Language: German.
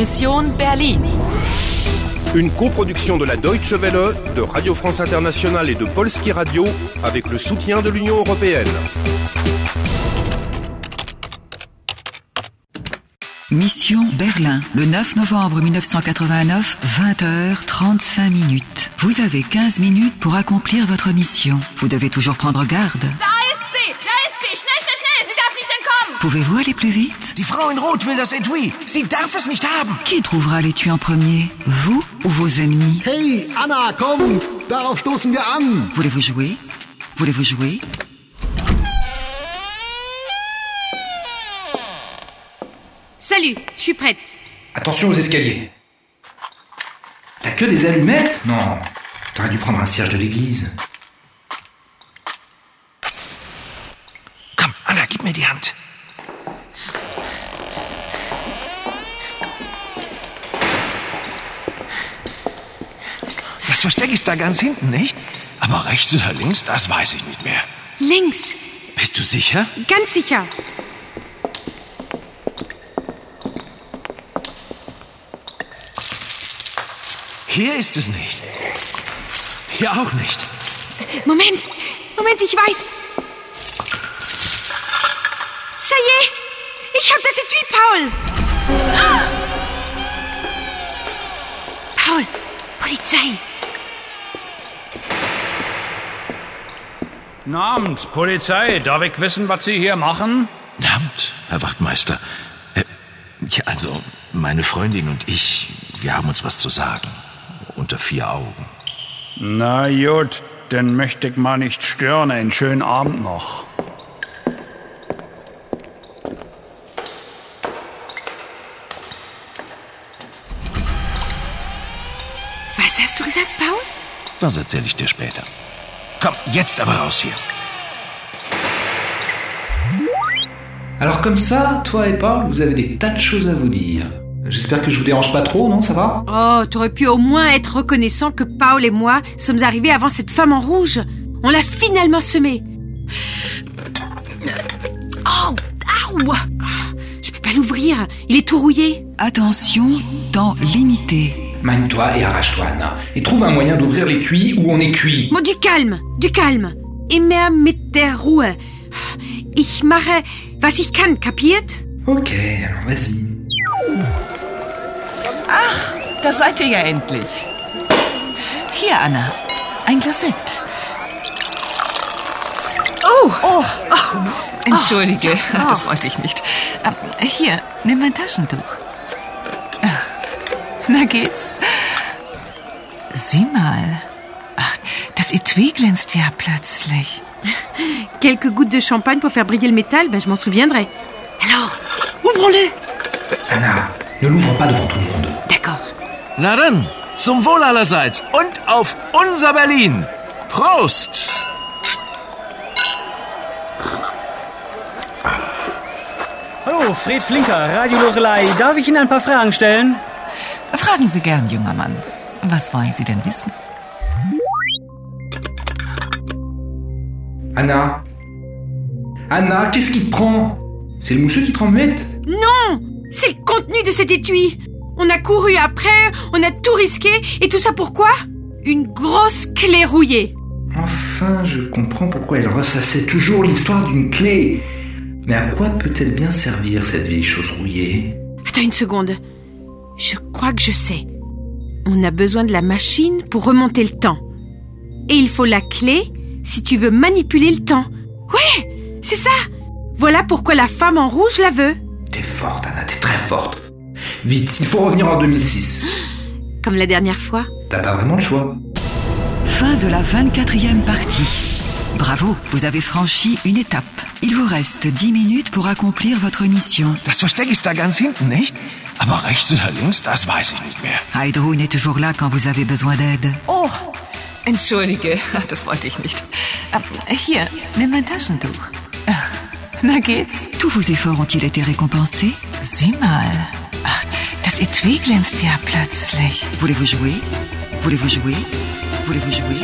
Mission Berlin. Une coproduction de la Deutsche Welle, de Radio France Internationale et de Polski Radio avec le soutien de l'Union européenne. Mission Berlin, le 9 novembre 1989, 20h, 35 minutes. Vous avez 15 minutes pour accomplir votre mission. Vous devez toujours prendre garde. Pouvez-vous aller plus vite Die Frau in Rot will das Etui. Sie darf es nicht haben. Qui trouvera l'étui en premier? Vous ou vos ennemis Hey, Anna, komm! Darauf stoßen wir an! Voulez-vous jouer? Voulez-vous jouer? Salut, je suis prête. Attention aux escaliers. T'as que des allumettes? Non. T'aurais dû prendre un cierge de l'église. Komm, Anna, gib mir die Hand. Das Versteck ist da ganz hinten, nicht? Aber rechts oder links, das weiß ich nicht mehr. Links, Bist du sicher? ganz sicher. Hier ist es nicht. Hier auch nicht. Moment, Moment, ich weiß. Ça y est, ich hab das Etui, Paul. Ah! Paul, Polizei. Guten Abend, Polizei. Darf ich wissen, was Sie hier machen? Verdammt, Herr Wachtmeister. Äh, ja, also, meine Freundin und ich, wir haben uns was zu sagen. Unter vier Augen. Na gut, dann möchte ich mal nicht stören. Einen schönen Abend noch. Was hast du gesagt, Paul? Das erzähle ich dir später. Komm, jetzt aber raus hier. Alors comme ça, toi et Paul, vous avez des tas de choses à vous dire. J'espère que je vous dérange pas trop, non Ça va? Oh, t'aurais pu au moins être reconnaissant que Paul et moi sommes arrivés avant cette femme en rouge. On l'a finalement semée. Oh, aouh Je peux pas l'ouvrir, il est tout rouillé. Attention, temps limité. Mine-toi et arrache-toi, Anna. Et trouve un moyen d'ouvrir l'étui où on est cuit. Bon, du calme, du calme. Immer mit der Ruhe. Ich mache, was ich kann, kapiert? Ok, alors vas-y. Da seid ihr ja endlich. Hier, Anna. Ein Glas Sekt. Oh, oh, Entschuldige, das wollte ich nicht. Ähm, Hier, nimm mein Taschentuch. Na geht's? Sieh mal. Ach, das Etui glänzt ja plötzlich. Quelques gouttes de champagne pour faire briller le métal, ben je m'en souviendrai. Alors, ouvrons-le. Anna, ne l'ouvre pas devant tout le monde. D'accord. Na dann, zum Wohl allerseits und auf unser Berlin. Prost! Hallo, Fred Flinker, Radio Lorelei. Darf ich Ihnen ein paar Fragen stellen? Fragen Sie gern, junger Mann. Was wollen Sie denn wissen? Anna Anna, qu'est-ce qui te prend? C'est le mousseux qui te rend muette Non C'est le contenu de cet étui. On a couru après, on a tout risqué, et tout ça pourquoi? Une grosse clé rouillée. Enfin, je comprends pourquoi elle ressassait toujours l'histoire d'une clé. Mais à quoi peut-elle bien servir cette vieille chose rouillée? Attends une seconde. Je crois que je sais. On a besoin de la machine pour remonter le temps. Et il faut la clé si tu veux manipuler le temps. Ouais, c'est ça. Voilà pourquoi la femme en rouge la veut. T'es forte, Anna, t'es très forte. Vite, il faut revenir en 2006. Comme la dernière fois. T'as pas vraiment le choix. Fin de la 24e partie. Bravo, vous avez franchi une étape. Il vous reste 10 minutes pour accomplir votre mission. Das Versteck ist da ganz hinten, nicht? Aber rechts oder links, das weiß ich nicht mehr. Heidrun est toujours là quand vous avez besoin d'aide. Oh, entschuldige, das wollte ich nicht. Ähm, Hier, nimm mein Taschentuch. Na geht's? Tous vos efforts ont-ils été récompensés Sieh mal. Ach, das Etui glänzt ja plötzlich. Voulez-vous jouer Voulez-vous jouer Voulez-vous jouer